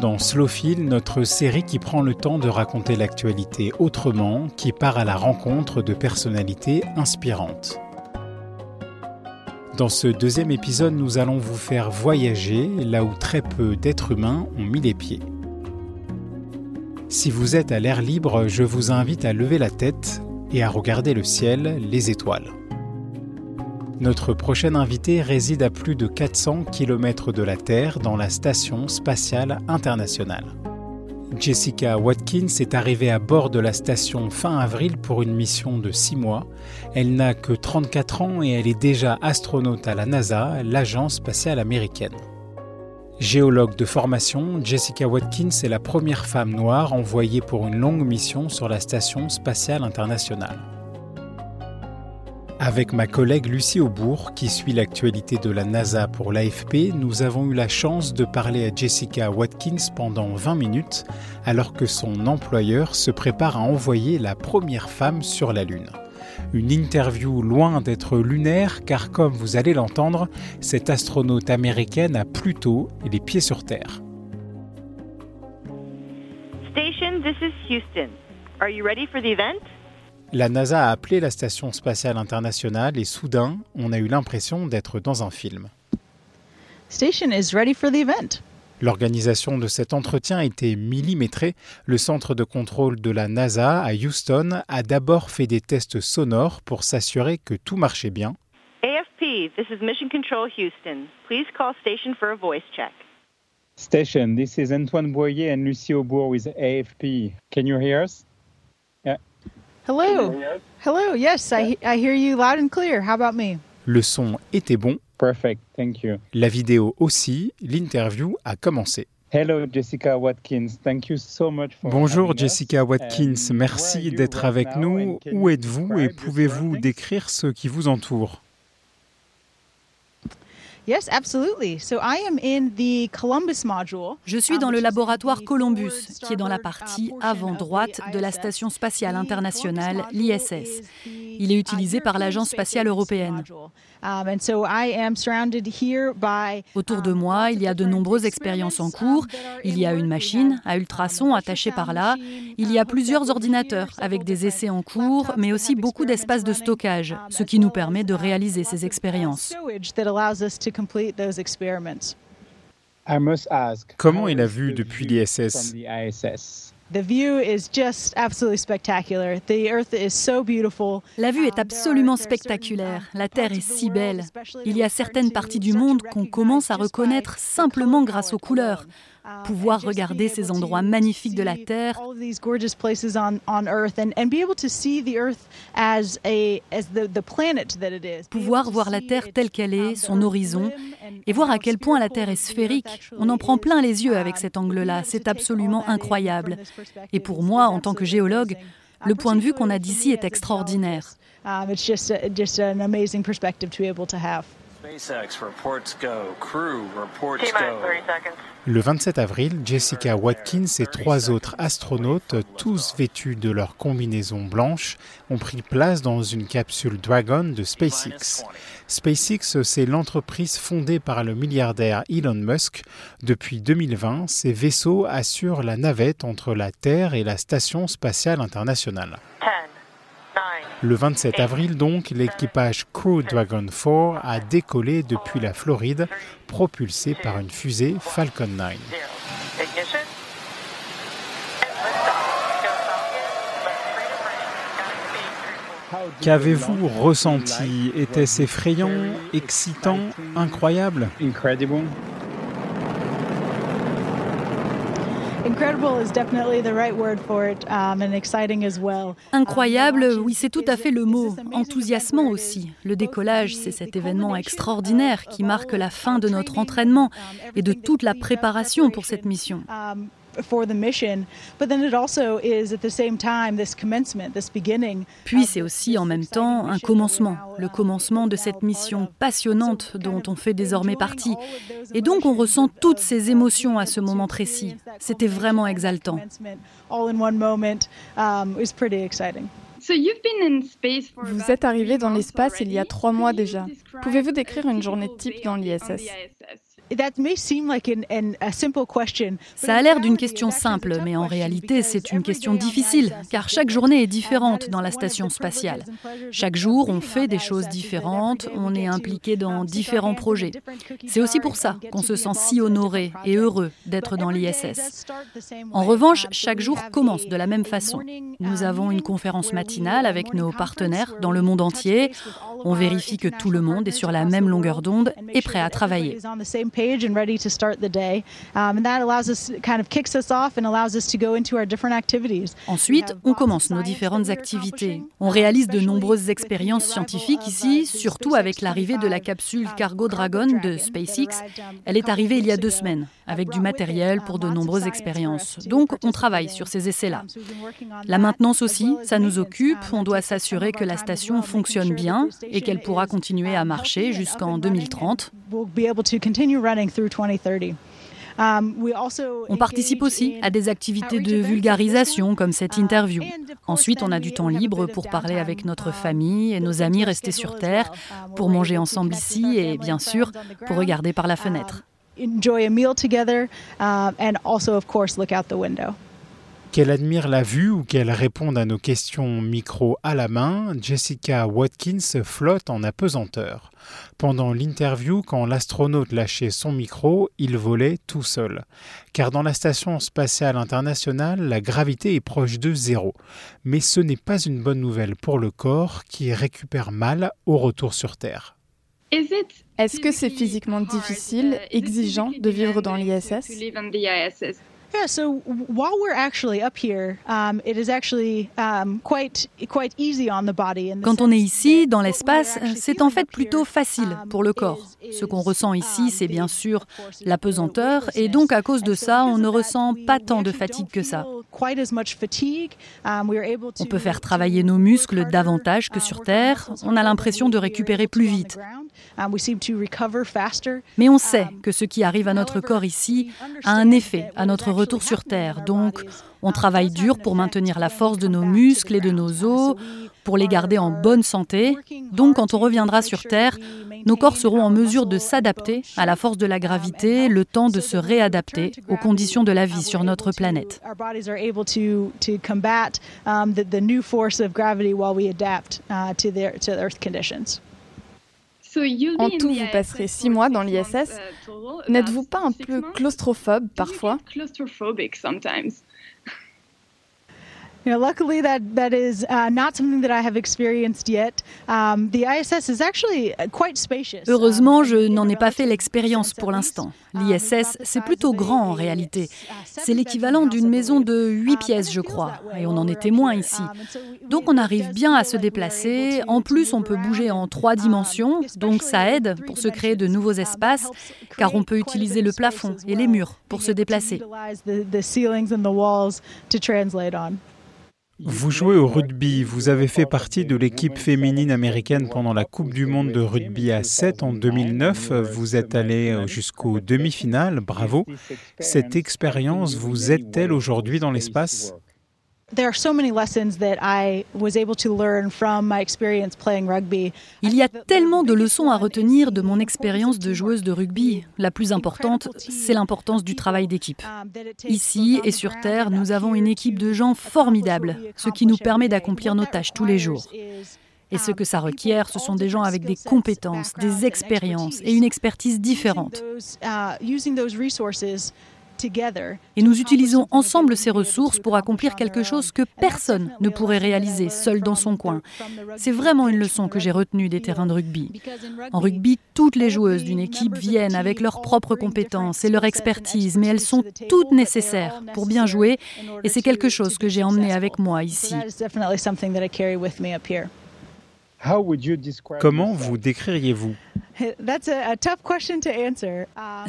Dans Slowfil, notre série qui prend le temps de raconter l'actualité autrement, qui part à la rencontre de personnalités inspirantes. Dans ce deuxième épisode, nous allons vous faire voyager là où très peu d'êtres humains ont mis les pieds. Si vous êtes à l'air libre, je vous invite à lever la tête et à regarder le ciel, les étoiles. Notre prochaine invité réside à plus de 400 km de la Terre dans la Station spatiale internationale. Jessica Watkins est arrivée à bord de la station fin avril pour une mission de 6 mois. Elle n'a que 34 ans et elle est déjà astronaute à la NASA, l'agence spatiale américaine. Géologue de formation, Jessica Watkins est la première femme noire envoyée pour une longue mission sur la Station spatiale internationale. Avec ma collègue Lucie Aubourg, qui suit l'actualité de la NASA pour l'AFP, nous avons eu la chance de parler à Jessica Watkins pendant 20 minutes, alors que son employeur se prépare à envoyer la première femme sur la Lune. Une interview loin d'être lunaire, car comme vous allez l'entendre, cette astronaute américaine a plutôt les pieds sur Terre. Station, this is Houston. Are you ready for the event? La NASA a appelé la Station spatiale internationale et soudain, on a eu l'impression d'être dans un film. Station is ready for the event. L'organisation de cet entretien était millimétrée. Le centre de contrôle de la NASA à Houston a d'abord fait des tests sonores pour s'assurer que tout marchait bien. AFP, this is Mission Control Houston. Please call station for a voice check. Station, this is Antoine Boyer and Lucie Aubourg with AFP. Can you hear us? Hello. Hello. Yes, I, I hear you loud and clear. How about me? Le son était bon, Perfect, thank you. la vidéo aussi, l'interview a commencé. Hello, Jessica Watkins. Thank you so much for Bonjour. Jessica Watkins, merci d'être avec nous. Où êtes-vous et pouvez-vous décrire ce qui vous entoure Yes, absolutely. So I am in the Columbus module. Je suis dans le laboratoire Columbus, qui est dans la partie avant droite de la Station spatiale internationale, l'ISS. Il est utilisé par l'Agence spatiale européenne. Autour de moi, il y a de nombreuses expériences en cours. Il y a une machine à ultrasons attachée par là. Il y a plusieurs ordinateurs avec des essais en cours, mais aussi beaucoup d'espace de stockage, ce qui nous permet de réaliser ces expériences. I must ask, Comment how est la is vue the depuis view l'ISS from the ISS? The view is just absolutely spectacular. The Earth is so beautiful. La vue est absolument spectaculaire. La Terre est si belle. Il y a certaines parties du monde qu'on commence à reconnaître simplement grâce aux couleurs. Pouvoir regarder ces endroits magnifiques de la Terre, pouvoir voir la Terre telle qu'elle est, son horizon, et voir à quel point la Terre est sphérique. On en prend plein les yeux avec cet angle-là. C'est absolument incroyable. Et pour moi, en tant que géologue, le point de vue qu'on a d'ici est extraordinaire. Um, it's just, a, just an amazing perspective to be able to have. SpaceX reports go. Crew reports T-minus go. 30 seconds. Le 27 avril, Jessica Watkins et trois autres astronautes, tous vêtus de leur combinaison blanche, ont pris place dans une capsule Dragon de SpaceX. SpaceX, c'est l'entreprise fondée par le milliardaire Elon Musk. Depuis 2020, ces vaisseaux assurent la navette entre la Terre et la Station spatiale internationale. 10, 9, Le 27 avril donc, l'équipage Crew Dragon 4 a décollé depuis la Floride, propulsé par une fusée Falcon 9. 0. Ignition. And liftoff. Go Falcon. Let's free the frame. Godspeed. Qu'avez-vous ressenti? Était-ce effrayant, excitant, incroyable Incredible. Incredible is definitely the right word for it, um, and exciting as well. Incroyable, oui, c'est tout à fait le mot. Enthousiasmant aussi. Le décollage, c'est cet événement extraordinaire qui marque la fin de notre entraînement et de toute la préparation pour cette mission. For the mission, but then it also is at the same time this commencement, this beginning. Puis c'est aussi en même temps un commencement, le commencement de cette mission passionnante dont on fait désormais partie. Et donc on ressent toutes ces émotions à ce moment précis. C'était vraiment exaltant. All in one moment is pretty exciting. Vous êtes arrivé dans l'espace il y a trois mois déjà. Pouvez-vous décrire une journée type dans l'ISS That may seem like an, an, a simple question, but Ça a l'air d'une question simple, mais en réalité c'est une question difficile, car chaque journée est différente dans la station spatiale. Chaque jour, on fait des choses différentes, on est impliqué dans différents projets. C'est aussi pour ça qu'on se sent si honoré et heureux d'être dans l'ISS. En revanche, chaque jour commence de la même façon. Nous avons une conférence matinale avec nos partenaires dans le monde entier. On vérifie que tout le monde est sur la même longueur d'onde et prêt à travailler. Page and ready to start the day. Um, and that allows us, kind of kicks us off and allows us to go into our different activities. Ensuite, on commence nos différentes activités. On réalise de nombreuses expériences scientifiques ici, surtout avec l'arrivée de la capsule Cargo Dragon de SpaceX. Elle est arrivée il y a deux semaines, avec du matériel pour de nombreuses expériences. Donc, on travaille sur ces essais-là. La maintenance aussi, ça nous occupe. On doit s'assurer que la station fonctionne bien et qu'elle pourra continuer à marcher jusqu'en 2030. We'll be able to continue running through 2030. Um, On participe aussi à des activités de vulgarisation comme cette interview. Ensuite, on a du temps libre pour parler avec notre famille et nos amis restés sur Terre, pour manger ensemble ici et bien sûr pour regarder par la fenêtre. Enjoy a meal together um, and also, of course, look out the window. Qu'elle admire la vue ou qu'elle réponde à nos questions micro à la main, Jessica Watkins flotte en apesanteur. Pendant l'interview, quand l'astronaute lâchait son micro, il volait tout seul. Car dans la station spatiale internationale, la gravité est proche de zéro. Mais ce n'est pas une bonne nouvelle pour le corps qui récupère mal au retour sur Terre. Est-ce que c'est physiquement difficile, exigeant de vivre dans l'ISS Yeah, so while we're actually up here, um, it is actually um, quite quite easy on the body. in the Quand on est ici, dans l'espace, c'est en fait plutôt facile um, pour le corps. Ce qu'on ressent ici, um, c'est bien sûr la pesanteur, et donc à cause de ça, on ne ressent pas tant de fatigue que ça. feel quite as much fatigue. Um, we are able On to- peut faire travailler nos muscles davantage que sur Terre. On a l'impression de récupérer plus vite. Mais on sait que ce qui arrive à notre corps ici a un effet à notre Donc, on travaille dur pour maintenir la force de nos muscles et de nos os, pour les garder en bonne santé. Donc, quand on reviendra sur Terre, nos corps seront en mesure de s'adapter à la force de la gravité, le temps de se réadapter aux conditions de la vie sur notre planète. En tout, vous passerez six mois dans l'ISS. N'êtes-vous pas un peu claustrophobe parfois? You know, luckily that that is uh, not something that I have experienced yet. Um, the ISS is actually quite spacious. Heureusement, je n'en ai pas fait l'expérience pour l'instant. Um, L'ISS, c'est plutôt grand en réalité. uh, C'est l'équivalent d'une maison de believe. 8 Um, pièces, je crois. Et on en est témoin ici. Um, Donc on arrive bien à se déplacer. En plus, on peut bouger en trois dimensions, donc ça aide pour se créer de nouveaux espaces, car on peut utiliser le plafond et les murs pour se déplacer. Vous jouez au rugby, vous avez fait partie de l'équipe féminine américaine pendant la Coupe du Monde de rugby à 7 en 2009. Vous êtes allé jusqu'aux demi-finales, bravo. Cette expérience vous aide-t-elle aujourd'hui dans l'espace? Il y a tellement de leçons à retenir de mon expérience de joueuse de rugby. La plus importante, c'est l'importance du travail d'équipe. Ici et sur Terre, nous avons une équipe de gens formidables, ce qui nous permet d'accomplir nos tâches tous les jours. Et ce que ça requiert, ce sont des gens avec des compétences, des expériences et une expertise différente. Et nous utilisons ensemble ces ressources pour accomplir quelque chose que personne ne pourrait réaliser seul dans son coin. C'est vraiment une leçon que j'ai retenue des terrains de rugby. En rugby, toutes les joueuses d'une équipe viennent avec leurs propres compétences et leur expertise, mais elles sont toutes nécessaires pour bien jouer et c'est quelque chose que j'ai emmené avec moi ici. Comment vous décririez-vous?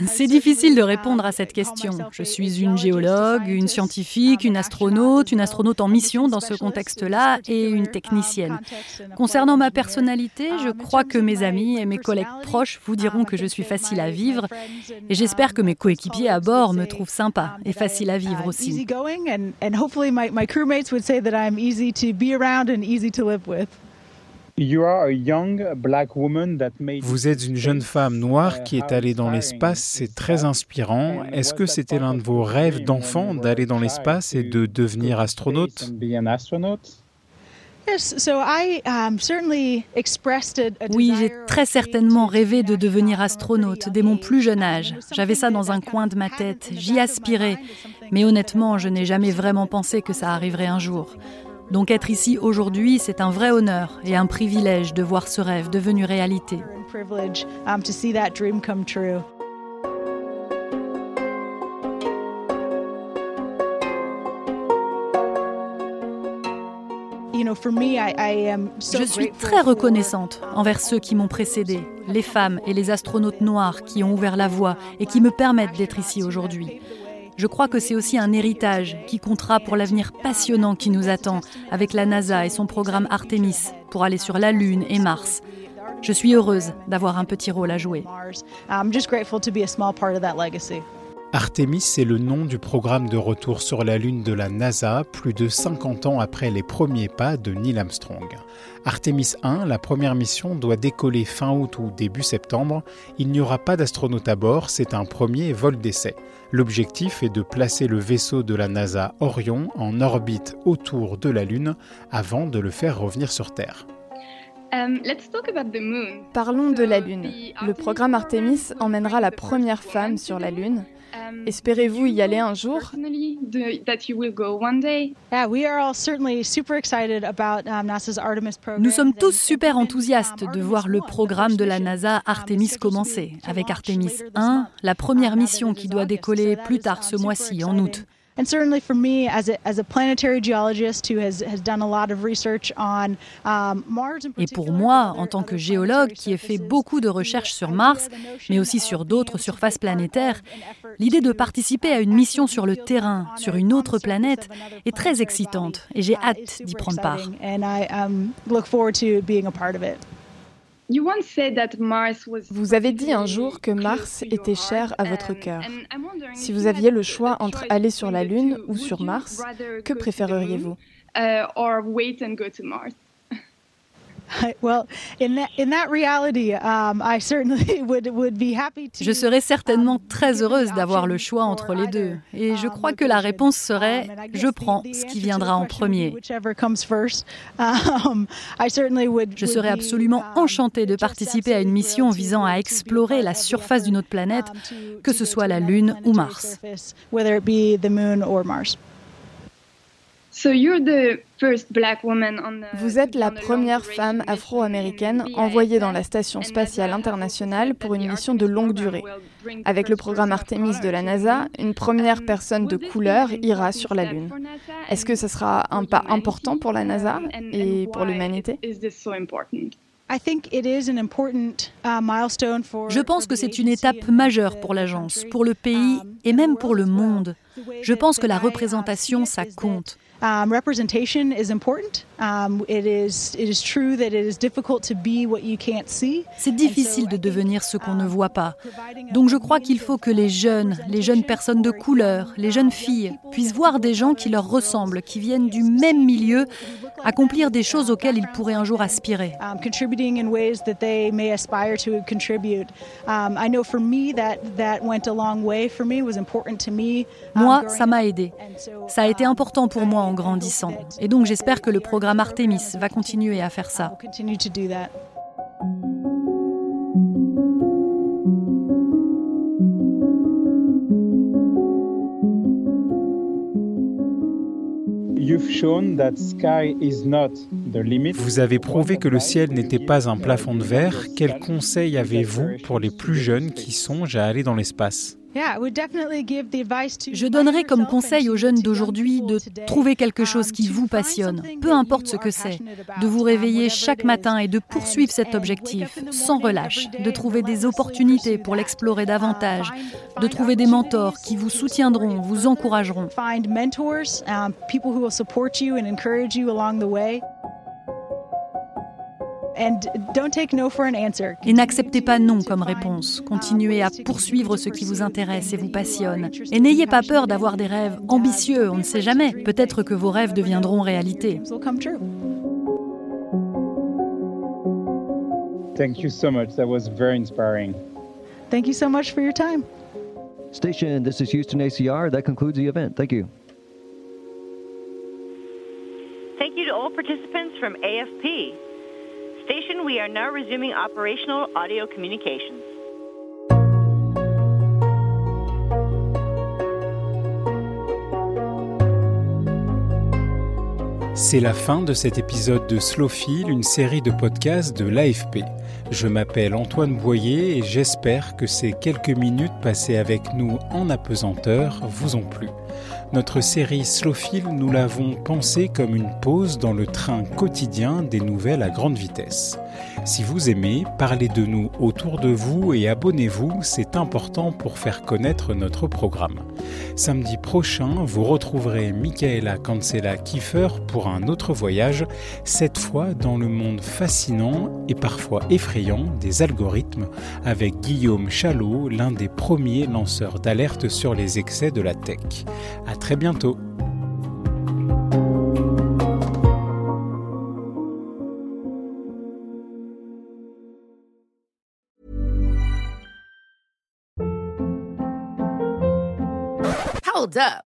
C'est difficile de répondre à cette question. Je suis une géologue, une scientifique, une astronaute, une astronaute en mission dans ce contexte-là et une technicienne. Concernant ma personnalité, je crois que mes amis et mes collègues proches vous diront que je suis facile à vivre et j'espère que mes coéquipiers à bord me trouvent sympa et facile à vivre aussi. Vous êtes une jeune femme noire qui est allée dans l'espace, c'est très inspirant. Est-ce que c'était l'un de vos rêves d'enfant d'aller dans l'espace et de devenir astronaute? oui, j'ai très certainement rêvé de devenir astronaute dès mon plus jeune âge. J'avais ça dans un coin de ma tête, j'y aspirais. Mais honnêtement, je n'ai jamais vraiment pensé que ça arriverait un jour. Donc être ici aujourd'hui, c'est un vrai honneur et un privilège de voir ce rêve devenu réalité. Je suis très reconnaissante envers ceux qui m'ont précédé, les femmes et les astronautes noirs qui ont ouvert la voie et qui me permettent d'être ici aujourd'hui. Je crois que c'est aussi un héritage qui comptera pour l'avenir passionnant qui nous attend avec la NASA et son programme Artemis pour aller sur la Lune et Mars. Je suis heureuse d'avoir un petit rôle à jouer. Artemis, c'est le nom du programme de retour sur la Lune de la NASA, plus de 50 ans après les premiers pas de Neil Armstrong. Artemis 1, la première mission, doit décoller fin août ou début septembre. Il n'y aura pas d'astronaute à bord, c'est un premier vol d'essai. L'objectif est de placer le vaisseau de la NASA Orion en orbite autour de la Lune avant de le faire revenir sur Terre. Um, Parlons de la Lune. Le programme Artemis emmènera la première femme sur la Lune. Um, Espérez-vous y aller un jour? Nous sommes tous super enthousiastes de voir le programme de la NASA Artemis commencer, avec Artemis 1, la première mission qui doit décoller plus tard ce mois-ci, en août. Et pour moi, en tant que géologue qui ai fait beaucoup de recherches sur Mars, mais aussi sur d'autres surfaces planétaires, l'idée de participer à une mission sur le terrain, sur une autre planète, est très excitante et j'ai hâte d'y prendre part. Vous avez dit un jour que Mars était cher à votre cœur. Si vous aviez le choix entre aller sur la Lune ou sur Mars, que préféreriez-vous? Je serais certainement très heureuse d'avoir le choix entre les deux. Et je um, crois que la réponse serait um, je prends ce qui viendra en premier. Um, je serais absolument enchantée de participer à une mission visant à explorer la surface d'une autre planète, que ce soit la Lune ou Mars. Vous êtes la première femme afro-américaine envoyée dans la Station spatiale internationale pour une mission de longue durée. Avec le programme Artemis de la NASA, une première personne de couleur ira sur la Lune. Est-ce que ce sera un pas important pour la NASA et pour l'humanité je pense que c'est une étape majeure pour l'agence, pour le pays et même pour le monde. Je pense que la représentation, ça compte. Um, representation is important. Um, it is it is true that it is difficult to be what you can't see. C'est difficile de devenir ce qu'on ne um, voit pas. Donc je crois qu'il faut que les jeunes, les jeunes personnes de couleur, les jeunes filles puissent voir des gens qui leur ressemblent, qui viennent du même milieu, accomplir des choses auxquelles ils pourraient un jour aspirer. Um, contributing in ways that they may aspire to contribute. Um, I know for me that that went a long way for me was important to me. Moi, ça m'a aidé. Ça a été important pour moi en grandissant. Et donc j'espère que le programme Artemis va continuer à faire ça. Vous avez prouvé que le ciel n'était pas un plafond de verre. Quel conseil avez-vous pour les plus jeunes qui songent à aller dans l'espace? Je donnerais comme conseil aux jeunes d'aujourd'hui de trouver quelque chose qui vous passionne, peu importe ce que c'est, de vous réveiller chaque matin et de poursuivre cet objectif sans relâche, de trouver des opportunités pour l'explorer davantage, de trouver des mentors qui vous soutiendront, vous encourageront. Et n'acceptez pas non comme réponse. Continuez à poursuivre ce qui vous intéresse et vous passionne. Et n'ayez pas peur d'avoir des rêves ambitieux, on ne sait jamais. Peut-être que vos rêves deviendront réalité. Thank you so much. That was very inspiring. Thank you so much for your time. Station, this is Houston ACR. That concludes the event. Thank you. Thank you to all participants from AFP. Station, we are now resuming operational audio communications. C'est la fin de cet épisode de Slowfil, une série de podcasts de l'AFP. Je m'appelle Antoine Boyer et j'espère que ces quelques minutes passées avec nous en apesanteur vous ont plu. Notre série Slowfil, nous l'avons pensée comme une pause dans le train quotidien des nouvelles à grande vitesse. Si vous aimez, parlez de nous autour de vous et abonnez-vous, c'est important pour faire connaître notre programme. Samedi prochain, vous retrouverez Michaela Cancela Kiefer pour un autre voyage, cette fois dans le monde fascinant et parfois effrayant des algorithmes, avec Guillaume Chalot, l'un des premiers lanceurs d'alerte sur les excès de la tech. À très bientôt!